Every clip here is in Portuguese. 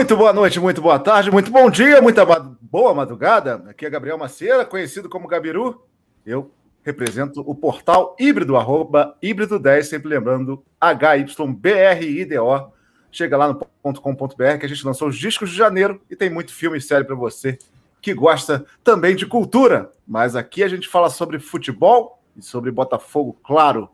Muito boa noite, muito boa tarde, muito bom dia, muita boa madrugada. Aqui é Gabriel Maceira, conhecido como Gabiru. Eu represento o portal híbrido, arroba híbrido 10, sempre lembrando HYBRIDO. Chega lá no .com.br que a gente lançou os discos de janeiro e tem muito filme e série para você que gosta também de cultura. Mas aqui a gente fala sobre futebol e sobre Botafogo, claro.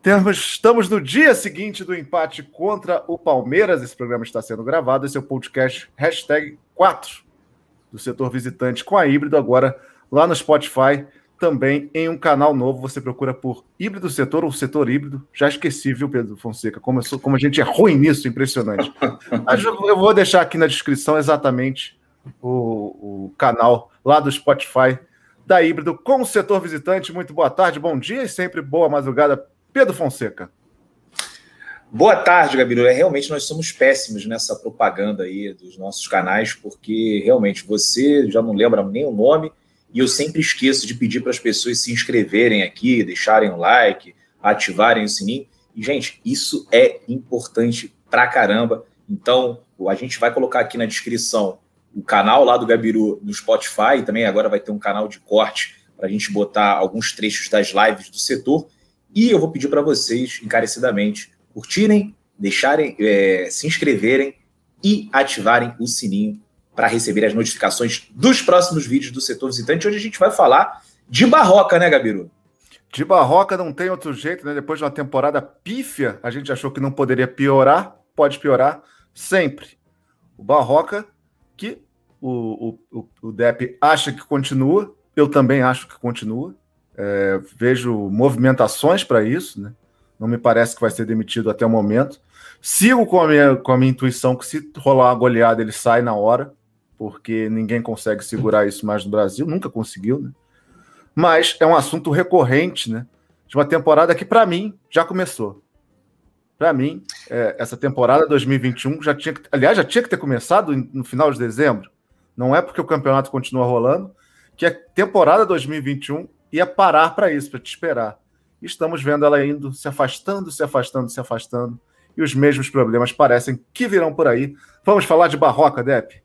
Temos, estamos no dia seguinte do empate contra o Palmeiras. Esse programa está sendo gravado. Esse é o podcast hashtag 4 do setor visitante com a híbrido. Agora lá no Spotify, também em um canal novo. Você procura por híbrido setor ou setor híbrido. Já esqueci, viu, Pedro Fonseca? Como, sou, como a gente é ruim nisso, impressionante. Mas eu vou deixar aqui na descrição exatamente o, o canal lá do Spotify da híbrido com o setor visitante. Muito boa tarde, bom dia e sempre boa madrugada Pedro Fonseca. Boa tarde, Gabiru. É, realmente nós somos péssimos nessa propaganda aí dos nossos canais, porque realmente você já não lembra nem o nome e eu sempre esqueço de pedir para as pessoas se inscreverem aqui, deixarem um like, ativarem o sininho. E, gente, isso é importante pra caramba. Então, a gente vai colocar aqui na descrição o canal lá do Gabiru no Spotify, também agora vai ter um canal de corte para a gente botar alguns trechos das lives do setor. E eu vou pedir para vocês, encarecidamente, curtirem, deixarem, é, se inscreverem e ativarem o sininho para receber as notificações dos próximos vídeos do setor visitante, onde a gente vai falar de barroca, né, Gabiru? De barroca não tem outro jeito, né? Depois de uma temporada pífia, a gente achou que não poderia piorar, pode piorar sempre. O barroca, que o, o, o Depp acha que continua, eu também acho que continua. É, vejo movimentações para isso, né? Não me parece que vai ser demitido até o momento. Sigo com a minha, com a minha intuição que se rolar uma goleada ele sai na hora, porque ninguém consegue segurar isso mais no Brasil, nunca conseguiu, né? Mas é um assunto recorrente, né? De uma temporada que, para mim, já começou. Para mim, é, essa temporada 2021 já tinha que, aliás, já tinha que ter começado no final de dezembro. Não é porque o campeonato continua rolando, que a temporada 2021 ia parar para isso, para te esperar. Estamos vendo ela indo, se afastando, se afastando, se afastando, e os mesmos problemas parecem que virão por aí. Vamos falar de Barroca, Dep?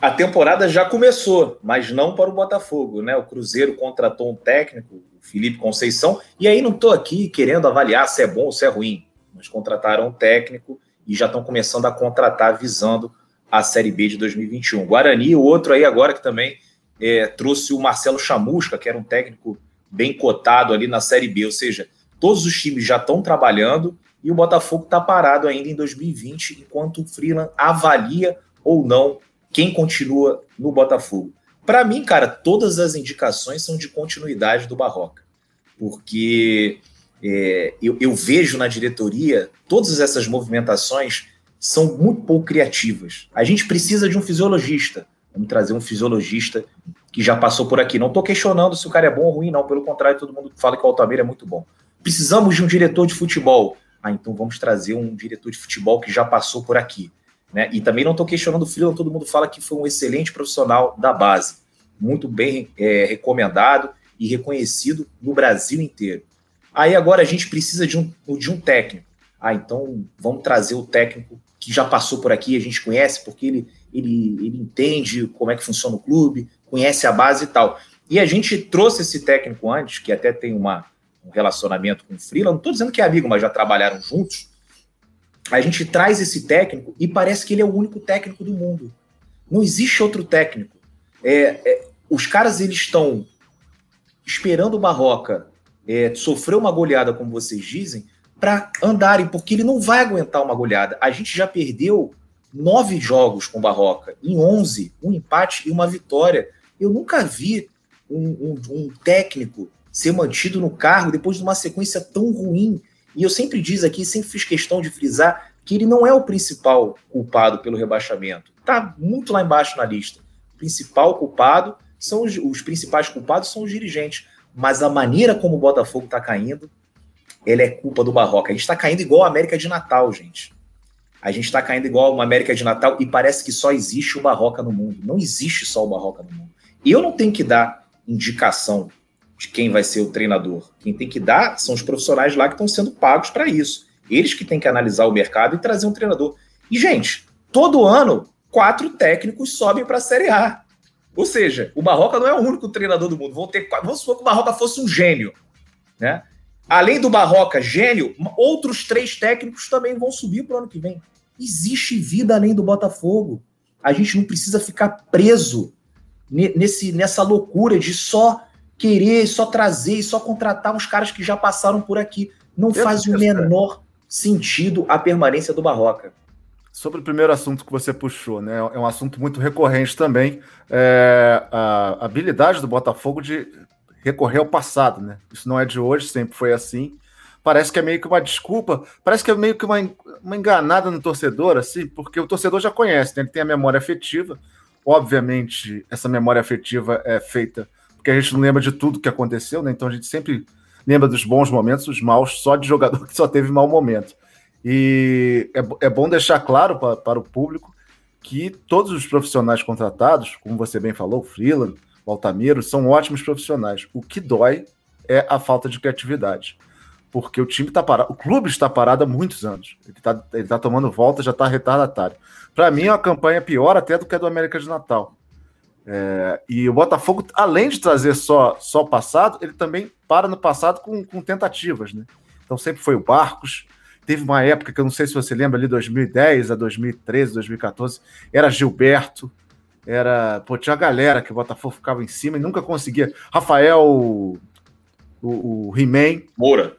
A temporada já começou, mas não para o Botafogo, né? O Cruzeiro contratou um técnico, o Felipe Conceição, e aí não estou aqui querendo avaliar se é bom ou se é ruim, mas contrataram um técnico e já estão começando a contratar visando a Série B de 2021. Guarani, o outro aí agora que também é, trouxe o Marcelo Chamusca, que era um técnico bem cotado ali na Série B, ou seja, todos os times já estão trabalhando e o Botafogo está parado ainda em 2020, enquanto o Freeland avalia ou não quem continua no Botafogo. Para mim, cara, todas as indicações são de continuidade do Barroca, porque é, eu, eu vejo na diretoria todas essas movimentações são muito pouco criativas. A gente precisa de um fisiologista. Vamos trazer um fisiologista que já passou por aqui. Não estou questionando se o cara é bom ou ruim, não. Pelo contrário, todo mundo fala que o Altamira é muito bom. Precisamos de um diretor de futebol. Ah, então vamos trazer um diretor de futebol que já passou por aqui. Né? E também não estou questionando o Freeland, todo mundo fala que foi um excelente profissional da base. Muito bem é, recomendado e reconhecido no Brasil inteiro. Aí agora a gente precisa de um, de um técnico. Ah, então vamos trazer o técnico que já passou por aqui, a gente conhece, porque ele, ele, ele entende como é que funciona o clube, conhece a base e tal. E a gente trouxe esse técnico antes, que até tem uma, um relacionamento com o Freeland, não estou dizendo que é amigo, mas já trabalharam juntos. A gente traz esse técnico e parece que ele é o único técnico do mundo. Não existe outro técnico. É, é, os caras eles estão esperando o Barroca é, sofrer uma goleada, como vocês dizem, para andarem, porque ele não vai aguentar uma goleada. A gente já perdeu nove jogos com Barroca, em onze, um empate e uma vitória. Eu nunca vi um, um, um técnico ser mantido no cargo depois de uma sequência tão ruim. E eu sempre diz aqui, sempre fiz questão de frisar que ele não é o principal culpado pelo rebaixamento. Está muito lá embaixo na lista. O principal culpado são os, os principais culpados são os dirigentes. Mas a maneira como o Botafogo está caindo, ela é culpa do Barroca. A gente está caindo igual a América de Natal, gente. A gente está caindo igual uma América de Natal e parece que só existe o Barroca no mundo. Não existe só o Barroca no mundo. Eu não tenho que dar indicação de quem vai ser o treinador. Quem tem que dar são os profissionais lá que estão sendo pagos para isso. Eles que têm que analisar o mercado e trazer um treinador. E, gente, todo ano, quatro técnicos sobem para a Série A. Ou seja, o Barroca não é o único treinador do mundo. Vão ter, vamos supor que o Barroca fosse um gênio. Né? Além do Barroca, gênio, outros três técnicos também vão subir para o ano que vem. Existe vida além do Botafogo. A gente não precisa ficar preso nesse, nessa loucura de só querer, só trazer e só contratar uns caras que já passaram por aqui. Não faz o menor sentido a permanência do Barroca. Sobre o primeiro assunto que você puxou, né? É um assunto muito recorrente também. É a habilidade do Botafogo de recorrer ao passado, né? Isso não é de hoje, sempre foi assim. Parece que é meio que uma desculpa, parece que é meio que uma, uma enganada no torcedor, assim, porque o torcedor já conhece, né? Ele tem a memória afetiva. Obviamente, essa memória afetiva é feita porque a gente não lembra de tudo que aconteceu, né? Então a gente sempre lembra dos bons momentos, os maus, só de jogador que só teve mau momento. E é, é bom deixar claro para, para o público que todos os profissionais contratados, como você bem falou, o Freeland, Altamiro, são ótimos profissionais. O que dói é a falta de criatividade. Porque o time está parado, o clube está parado há muitos anos. Ele está ele tá tomando volta, já está retardatário. Para mim, é uma campanha pior até do que a do América de Natal. É, e o Botafogo, além de trazer só só passado, ele também para no passado com, com tentativas, né? Então sempre foi o Barcos, Teve uma época que eu não sei se você lembra, ali 2010 a 2013, 2014, era Gilberto, era. Pô, tinha a galera que o Botafogo ficava em cima e nunca conseguia. Rafael. O, o He-Man. Moura.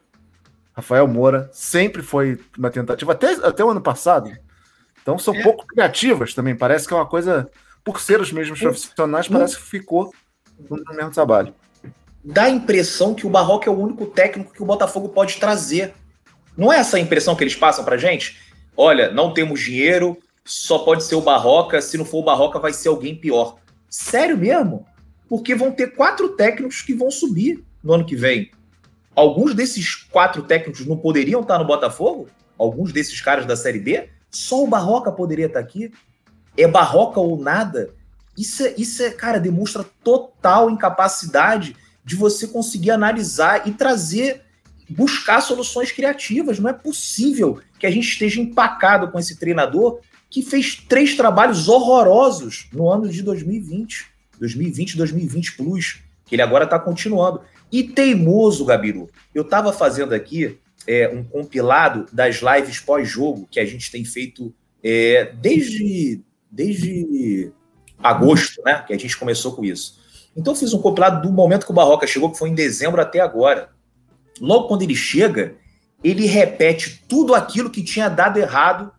Rafael Moura sempre foi uma tentativa, até, até o ano passado. Então são é. pouco criativas também. Parece que é uma coisa. Por ser os mesmos profissionais, parece que ficou no mesmo trabalho. Dá a impressão que o Barroco é o único técnico que o Botafogo pode trazer. Não é essa a impressão que eles passam pra gente? Olha, não temos dinheiro, só pode ser o Barroca, se não for o Barroca vai ser alguém pior. Sério mesmo? Porque vão ter quatro técnicos que vão subir no ano que vem. Alguns desses quatro técnicos não poderiam estar no Botafogo? Alguns desses caras da Série B? Só o Barroca poderia estar aqui? É Barroca ou nada? Isso é, isso é, cara, demonstra total incapacidade de você conseguir analisar e trazer buscar soluções criativas. Não é possível que a gente esteja empacado com esse treinador que fez três trabalhos horrorosos no ano de 2020, 2020, 2020 plus, que ele agora está continuando. E teimoso, Gabiru. Eu estava fazendo aqui é, um compilado das lives pós-jogo que a gente tem feito é, desde, desde agosto, né? Que a gente começou com isso. Então, eu fiz um compilado do momento que o Barroca chegou, que foi em dezembro até agora. Logo quando ele chega, ele repete tudo aquilo que tinha dado errado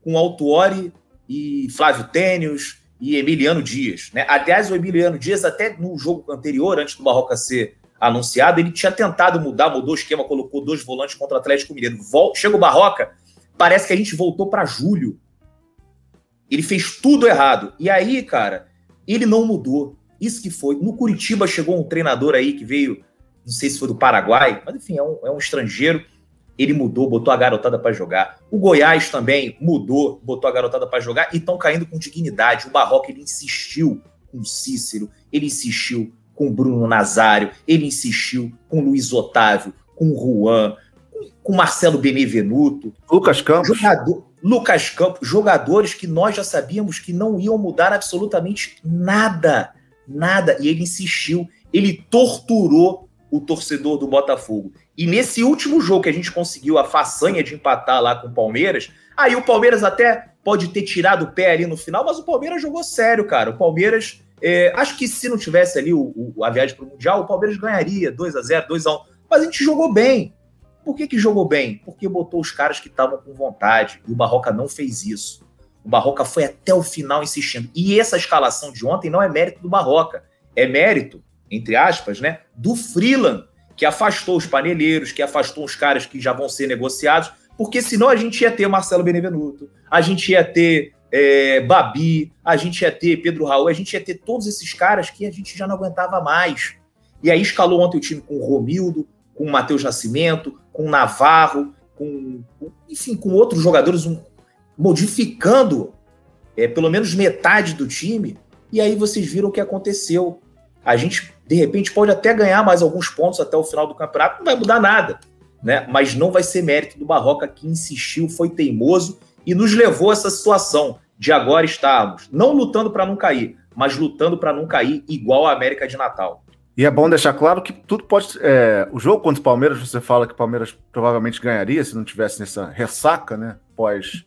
com Altuori e Flávio Tênios e Emiliano Dias. Né? Aliás, o Emiliano Dias, até no jogo anterior, antes do Barroca ser anunciado, ele tinha tentado mudar, mudou o esquema, colocou dois volantes contra o Atlético Mineiro. Chega o Barroca, parece que a gente voltou para julho. Ele fez tudo errado. E aí, cara, ele não mudou. Isso que foi. No Curitiba chegou um treinador aí que veio não sei se foi do Paraguai, mas enfim, é um, é um estrangeiro. Ele mudou, botou a garotada para jogar. O Goiás também mudou, botou a garotada para jogar e estão caindo com dignidade. O Barroca ele insistiu com o Cícero, ele insistiu com o Bruno Nazário, ele insistiu com o Luiz Otávio, com o Juan, com o Marcelo Benevenuto. Lucas Campos. Jogador, Lucas Campos, jogadores que nós já sabíamos que não iam mudar absolutamente nada. Nada. E ele insistiu, ele torturou o torcedor do Botafogo. E nesse último jogo que a gente conseguiu a façanha de empatar lá com o Palmeiras, aí o Palmeiras até pode ter tirado o pé ali no final, mas o Palmeiras jogou sério, cara. O Palmeiras, é, acho que se não tivesse ali o, o a viagem para o Mundial, o Palmeiras ganharia 2 a 0 2 a 1 Mas a gente jogou bem. Por que, que jogou bem? Porque botou os caras que estavam com vontade. E o Barroca não fez isso. O Barroca foi até o final insistindo. E essa escalação de ontem não é mérito do Barroca. É mérito entre aspas, né, do Freeland, que afastou os paneleiros, que afastou os caras que já vão ser negociados, porque senão a gente ia ter Marcelo Benevenuto, a gente ia ter é, Babi, a gente ia ter Pedro Raul, a gente ia ter todos esses caras que a gente já não aguentava mais. E aí escalou ontem o time com o Romildo, com o Matheus Nascimento, com o Navarro, com, com, enfim, com outros jogadores, um, modificando é, pelo menos metade do time. E aí vocês viram o que aconteceu. A gente de repente pode até ganhar mais alguns pontos até o final do campeonato, não vai mudar nada, né? Mas não vai ser mérito do Barroca que insistiu, foi teimoso e nos levou a essa situação. de agora estarmos não lutando para não cair, mas lutando para não cair igual a América de Natal. E é bom deixar claro que tudo pode. É, o jogo contra o Palmeiras, você fala que o Palmeiras provavelmente ganharia se não tivesse nessa ressaca, né? Pós,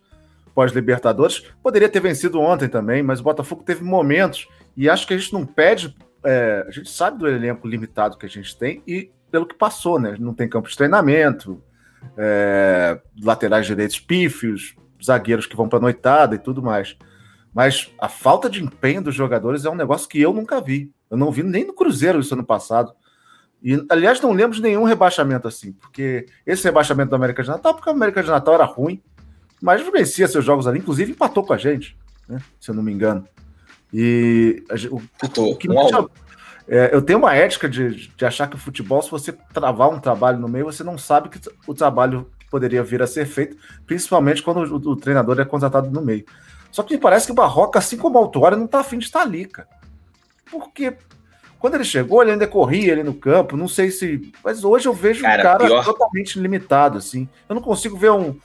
pós Libertadores. Poderia ter vencido ontem também, mas o Botafogo teve momentos e acho que a gente não pede. É, a gente sabe do elenco limitado que a gente tem e pelo que passou, né? Não tem campo de treinamento, é, laterais direitos pífios, zagueiros que vão para noitada e tudo mais. Mas a falta de empenho dos jogadores é um negócio que eu nunca vi. Eu não vi nem no Cruzeiro isso ano passado. E, aliás, não lembro de nenhum rebaixamento assim, porque esse rebaixamento da América de Natal, porque a América de Natal era ruim, mas vencia seus jogos ali, inclusive empatou com a gente, né, se eu não me engano. E o, o, o que é, eu tenho uma ética de, de achar que o futebol, se você travar um trabalho no meio, você não sabe que o trabalho poderia vir a ser feito, principalmente quando o, o treinador é contratado no meio. Só que me parece que o Barroca, assim como o Autuário, não tá afim de estar ali, cara. Porque quando ele chegou, ele ainda corria ali no campo, não sei se. Mas hoje eu vejo cara, um cara pior... totalmente limitado, assim. Eu não consigo ver um,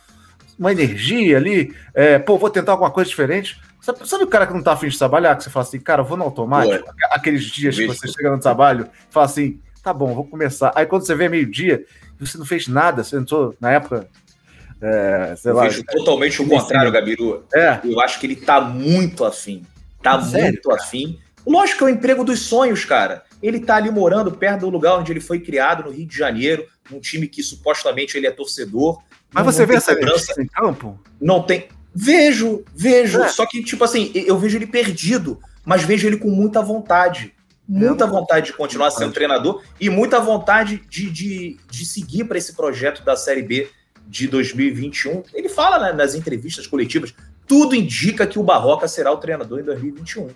uma energia ali. É, pô, vou tentar alguma coisa diferente. Sabe, sabe, o cara que não tá afim de trabalhar, que você fala assim, cara, eu vou no automático? Pô, Aqueles dias que você chega no trabalho fala assim, tá bom, vou começar. Aí quando você vê meio-dia, você não fez nada, você entrou na época é, sei eu lá, vejo totalmente o contrário, Gabiru. É. Eu acho que ele tá muito afim. Tá Sério, muito cara? afim. Lógico que é o emprego dos sonhos, cara. Ele tá ali morando perto do lugar onde ele foi criado, no Rio de Janeiro, num time que supostamente ele é torcedor. Mas você vê essa cobrança em campo? Não tem. Vejo, vejo. É. Só que, tipo assim, eu vejo ele perdido, mas vejo ele com muita vontade. Muita vontade de continuar sendo treinador e muita vontade de, de, de seguir para esse projeto da Série B de 2021. Ele fala né, nas entrevistas coletivas, tudo indica que o Barroca será o treinador em 2021.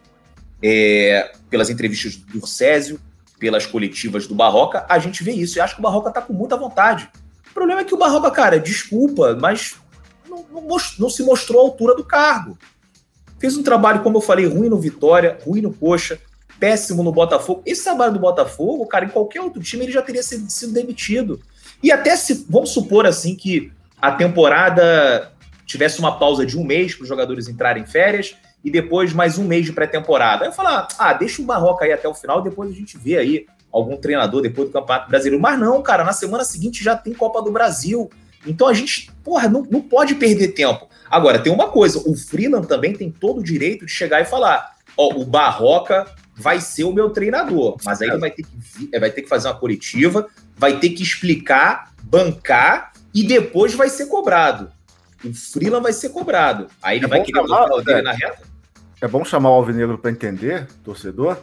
É, pelas entrevistas do Césio, pelas coletivas do Barroca, a gente vê isso. E acho que o Barroca tá com muita vontade. O problema é que o Barroca, cara, desculpa, mas não, não, se mostrou à altura do cargo. Fez um trabalho, como eu falei, ruim no Vitória, ruim no Coxa, péssimo no Botafogo. Esse trabalho do Botafogo, cara, em qualquer outro time ele já teria sido, sido demitido. E até se, vamos supor assim que a temporada tivesse uma pausa de um mês para os jogadores entrarem em férias e depois mais um mês de pré-temporada. Aí eu falar, ah, deixa o Barroca aí até o final, depois a gente vê aí algum treinador depois do Campeonato Brasileiro. Mas não, cara, na semana seguinte já tem Copa do Brasil. Então a gente, porra, não, não pode perder tempo. Agora, tem uma coisa, o Freeland também tem todo o direito de chegar e falar, ó, o Barroca vai ser o meu treinador, mas aí ele vai ter que, vai ter que fazer uma coletiva, vai ter que explicar, bancar e depois vai ser cobrado. O Freeland vai ser cobrado. Aí ele é vai querer chamar, o dele na reta. É bom chamar o Alvinegro para entender, torcedor,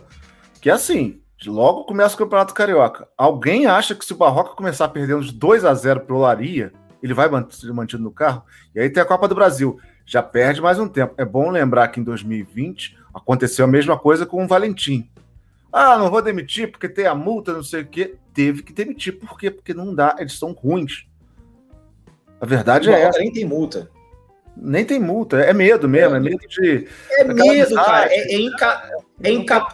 que é assim, logo começa o Campeonato Carioca. Alguém acha que se o Barroca começar perdendo de 2 a 0 pro Laria, ele vai ser mantido no carro? E aí tem a Copa do Brasil. Já perde mais um tempo. É bom lembrar que em 2020 aconteceu a mesma coisa com o Valentim. Ah, não vou demitir porque tem a multa, não sei o quê. Teve que demitir. Por quê? Porque não dá, eles são ruins. A verdade é essa. Nem tem multa. Nem tem multa, é medo mesmo, é, é medo de. É medo, cara. É, é, inca... é, inca...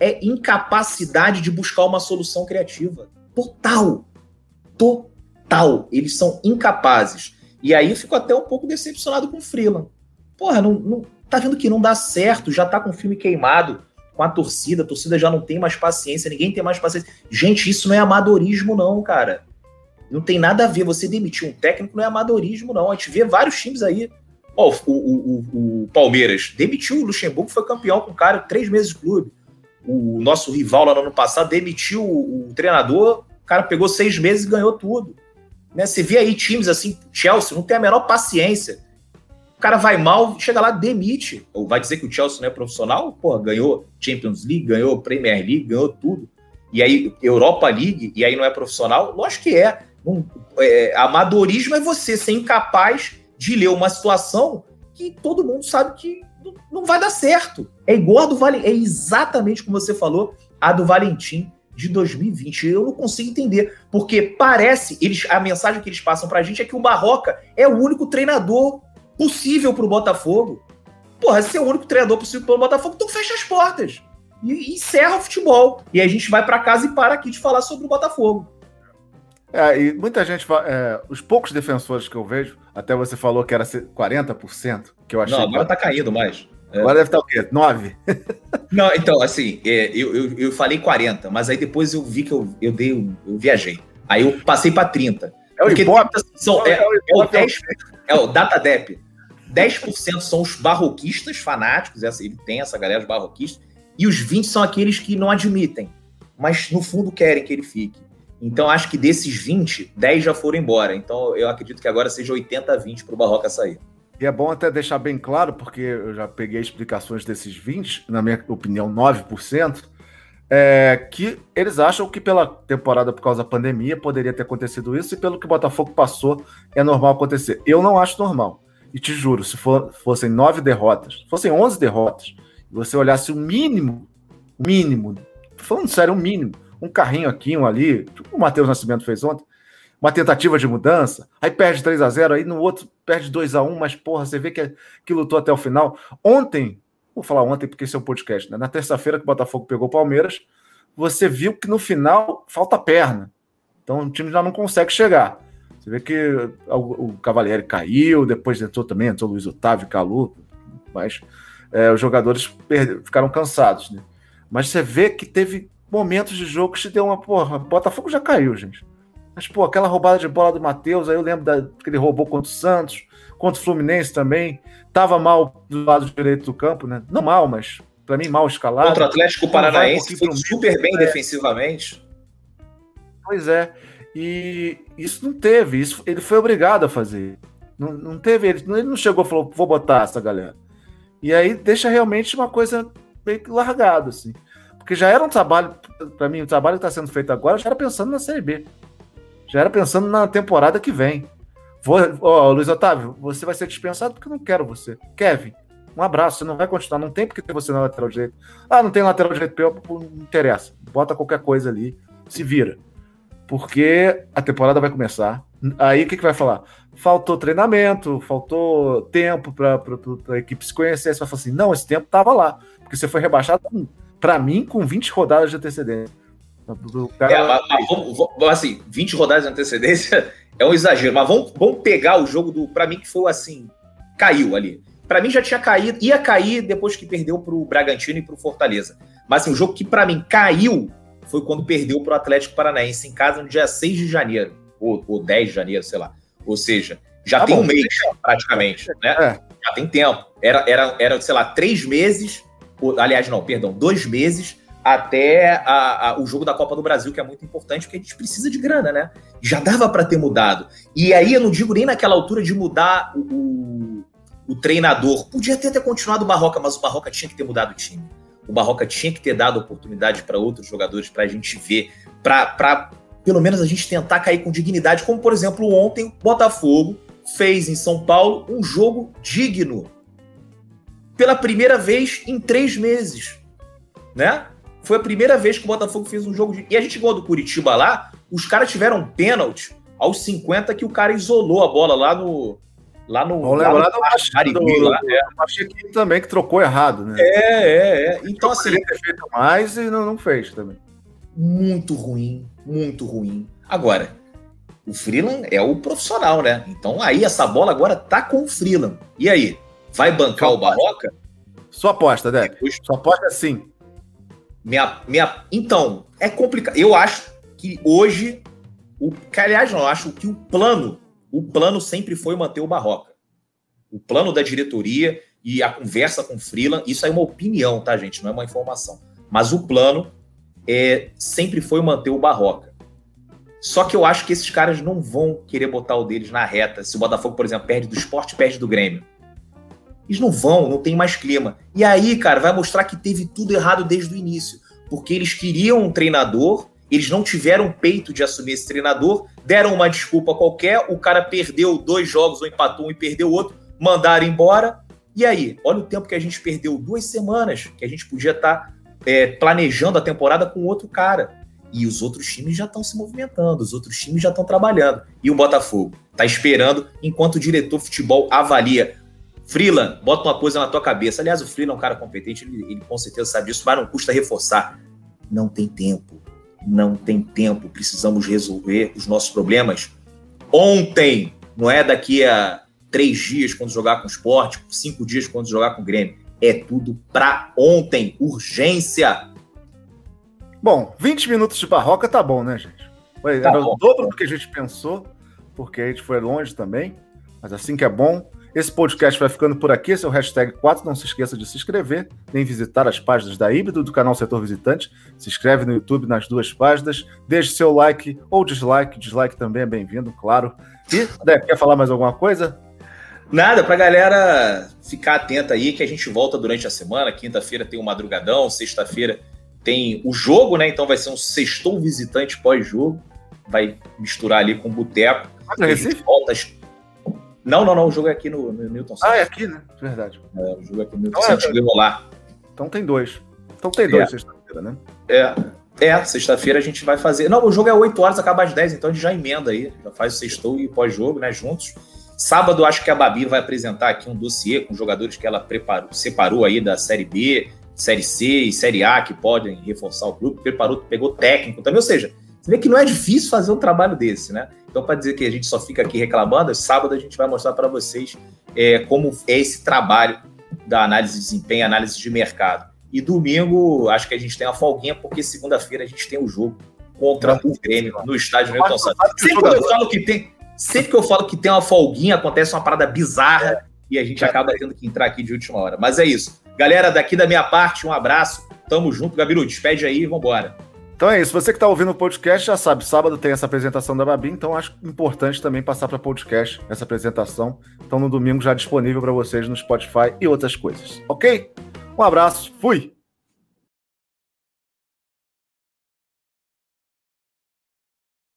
é, é incapacidade de buscar uma solução criativa. Total. Total. Eles são incapazes. E aí eu fico até um pouco decepcionado com o Freeland. Porra, não, não, tá vendo que não dá certo, já tá com o filme queimado com a torcida, a torcida já não tem mais paciência, ninguém tem mais paciência. Gente, isso não é amadorismo, não, cara. Não tem nada a ver. Você demitir um técnico não é amadorismo, não. A gente vê vários times aí. Ó, o, o, o, o Palmeiras demitiu o Luxemburgo, foi campeão com o cara três meses de clube. O nosso rival lá no ano passado demitiu o, o treinador, o cara pegou seis meses e ganhou tudo. Né? Você vê aí times assim, Chelsea, não tem a menor paciência cara vai mal, chega lá, demite. Ou vai dizer que o Chelsea não é profissional? Pô, ganhou Champions League, ganhou Premier League, ganhou tudo. E aí, Europa League, e aí não é profissional? Lógico que é. Um, é amadorismo é você ser incapaz de ler uma situação que todo mundo sabe que não vai dar certo. É igual a do Valentim, é exatamente como você falou, a do Valentim de 2020. Eu não consigo entender, porque parece, eles, a mensagem que eles passam pra gente é que o Barroca é o único treinador possível para o Botafogo. Porra, se é o único treinador possível para o Botafogo, então fecha as portas. E, e encerra o futebol. E a gente vai para casa e para aqui de falar sobre o Botafogo. É, e muita gente fala, é, os poucos defensores que eu vejo, até você falou que era 40%, que eu achei. Não, agora que... tá caindo mais. É. Agora deve estar o quê? 9? Não, então, assim, é, eu, eu, eu, falei 40, mas aí depois eu vi que eu, eu dei, eu viajei. Aí eu passei para 30. É o Ibope? São, é, é, é, o 10, é o DataDep. 10% são os barroquistas fanáticos, essa, ele tem essa galera, os barroquistas, e os 20 são aqueles que não admitem, mas no fundo querem que ele fique. Então acho que desses 20, 10 já foram embora. Então eu acredito que agora seja 80 a 20 para o Barroca sair. E é bom até deixar bem claro, porque eu já peguei explicações desses 20, na minha opinião, 9%, é, que eles acham que pela temporada, por causa da pandemia, poderia ter acontecido isso, e pelo que o Botafogo passou, é normal acontecer. Eu não acho normal. E te juro, se for, fossem nove derrotas, fossem 11 derrotas, e você olhasse o mínimo, o mínimo, falando sério, o mínimo, um carrinho aqui, um ali, o Matheus Nascimento fez ontem, uma tentativa de mudança, aí perde 3 a 0 aí no outro perde 2 a 1 mas porra, você vê que, que lutou até o final. Ontem, vou falar ontem porque esse é o podcast, né? Na terça-feira que o Botafogo pegou o Palmeiras, você viu que no final falta perna. Então o time já não consegue chegar. Você vê que o, o Cavalieri caiu, depois entrou também, entrou Luiz Otávio, Calu, mas é, os jogadores ficaram cansados, né? Mas você vê que teve momentos de jogo que te deu uma porra. Botafogo já caiu, gente. Mas, pô, aquela roubada de bola do Matheus, aí eu lembro da, que ele roubou contra o Santos, contra o Fluminense também. Tava mal do lado direito do campo, né? Não mal, mas para mim mal escalado. Contra o Atlético Paranaense, foi super bem é. defensivamente. Pois é. E isso não teve, isso ele foi obrigado a fazer. Não, não teve, ele, ele não chegou e falou, vou botar essa galera. E aí deixa realmente uma coisa meio que largada, assim. Porque já era um trabalho, para mim, o trabalho que está sendo feito agora já era pensando na Série B. Já era pensando na temporada que vem. Vou, ó, Luiz Otávio, você vai ser dispensado porque eu não quero você. Kevin, um abraço, você não vai continuar, não tem porque ter você na lateral direito. Ah, não tem lateral direito, não interessa. Bota qualquer coisa ali, se vira. Porque a temporada vai começar. Aí o que, que vai falar? Faltou treinamento, faltou tempo para a equipe se conhecer. Você vai falar assim: não, esse tempo estava lá. Porque você foi rebaixado para mim, com 20 rodadas de antecedência. Cara... É, mas, mas vamos, assim, 20 rodadas de antecedência é um exagero, mas vamos, vamos pegar o jogo do. Para mim, que foi assim, caiu ali. Para mim já tinha caído, ia cair depois que perdeu para o Bragantino e para o Fortaleza. Mas assim, o jogo que para mim caiu foi quando perdeu para o Atlético Paranaense em casa no dia 6 de janeiro, ou, ou 10 de janeiro, sei lá. Ou seja, já tá tem bom, um mês praticamente, né? É. Já tem tempo. Era, era, era, sei lá, três meses aliás, não, perdão, dois meses até a, a, o jogo da Copa do Brasil, que é muito importante, porque a gente precisa de grana, né? Já dava para ter mudado. E aí eu não digo nem naquela altura de mudar o, o, o treinador. Podia até ter continuado o Barroca, mas o Barroca tinha que ter mudado o time. O Barroca tinha que ter dado oportunidade para outros jogadores para a gente ver, para pelo menos a gente tentar cair com dignidade, como por exemplo ontem o Botafogo fez em São Paulo um jogo digno pela primeira vez em três meses, né? Foi a primeira vez que o Botafogo fez um jogo de... E a gente ganhou do Curitiba lá, os caras tiveram um pênalti aos 50 que o cara isolou a bola lá no... Lá no... Vamos lembrar do Marigui lá. É. também, que trocou errado, né? É, é, é. Então, assim... Poderia ter feito mais e não, não fez também. Muito ruim, muito ruim. Agora, o Freeland é o profissional, né? Então aí essa bola agora tá com o Freeland. E aí? Vai bancar o Barroca? Sua aposta, Deck. Sua aposta é sim. Minha, minha... Então, é complicado. Eu acho que hoje, o... aliás, não, eu acho que o plano, o plano sempre foi manter o Barroca. O plano da diretoria e a conversa com o Freeland, isso é uma opinião, tá, gente? Não é uma informação. Mas o plano é, sempre foi manter o Barroca. Só que eu acho que esses caras não vão querer botar o deles na reta. Se o Botafogo, por exemplo, perde do esporte, perde do Grêmio. Eles não vão, não tem mais clima. E aí, cara, vai mostrar que teve tudo errado desde o início. Porque eles queriam um treinador, eles não tiveram peito de assumir esse treinador, deram uma desculpa qualquer, o cara perdeu dois jogos, ou empatou um e perdeu outro, mandaram embora. E aí, olha o tempo que a gente perdeu, duas semanas, que a gente podia estar tá, é, planejando a temporada com outro cara. E os outros times já estão se movimentando, os outros times já estão trabalhando. E o Botafogo está esperando enquanto o diretor de futebol avalia Freeland, bota uma coisa na tua cabeça. Aliás, o Freeland é um cara competente, ele, ele com certeza sabe disso, mas não custa reforçar. Não tem tempo. não tem tempo. Precisamos resolver os nossos problemas ontem. Não é daqui a três dias quando jogar com o esporte, cinco dias quando jogar com o Grêmio. É tudo para ontem. Urgência. Bom, 20 minutos de barroca tá bom, né, gente? Foi, tá era bom. o dobro do que a gente pensou, porque a gente foi longe também. Mas assim que é bom. Esse podcast vai ficando por aqui. É o hashtag 4. Não se esqueça de se inscrever, nem visitar as páginas da Híbrido do canal Setor Visitante. Se inscreve no YouTube nas duas páginas. Deixe seu like ou dislike. Dislike também é bem-vindo, claro. E, Dé, quer falar mais alguma coisa? Nada, pra galera ficar atenta aí, que a gente volta durante a semana. Quinta-feira tem o madrugadão, sexta-feira tem o jogo, né? Então vai ser um sextou visitante pós-jogo. Vai misturar ali com o boteco. Ah, volta não, não, não. O jogo é aqui no, no Newton Santos. Ah, é aqui, né? Verdade. É, o jogo é aqui no Newton então, Santos. É, lá. Então tem dois. Então tem dois é. sexta-feira, né? É. É, sexta-feira a gente vai fazer. Não, o jogo é 8 horas, acaba às 10, então a gente já emenda aí. Já faz o sextou e pós-jogo, né? Juntos. Sábado, acho que a Babi vai apresentar aqui um dossiê com jogadores que ela preparou, separou aí da Série B, Série C e Série A que podem reforçar o grupo. Preparou, pegou técnico também. Ou seja, você vê que não é difícil fazer um trabalho desse, né? Então, para dizer que a gente só fica aqui reclamando, sábado a gente vai mostrar para vocês é, como é esse trabalho da análise de desempenho, análise de mercado. E domingo, acho que a gente tem uma folguinha, porque segunda-feira a gente tem o jogo contra o Grêmio no estádio Newton Santos. Sempre que eu falo que tem, sempre que eu falo que tem uma folguinha, acontece uma parada bizarra e a gente acaba tendo que entrar aqui de última hora. Mas é isso. Galera, daqui da minha parte, um abraço. Tamo junto, Gabiru. Despede aí e vambora. Então é isso. Você que está ouvindo o podcast já sabe, sábado tem essa apresentação da Babi, então acho importante também passar para podcast essa apresentação. Então no domingo já disponível para vocês no Spotify e outras coisas. Ok? Um abraço, fui!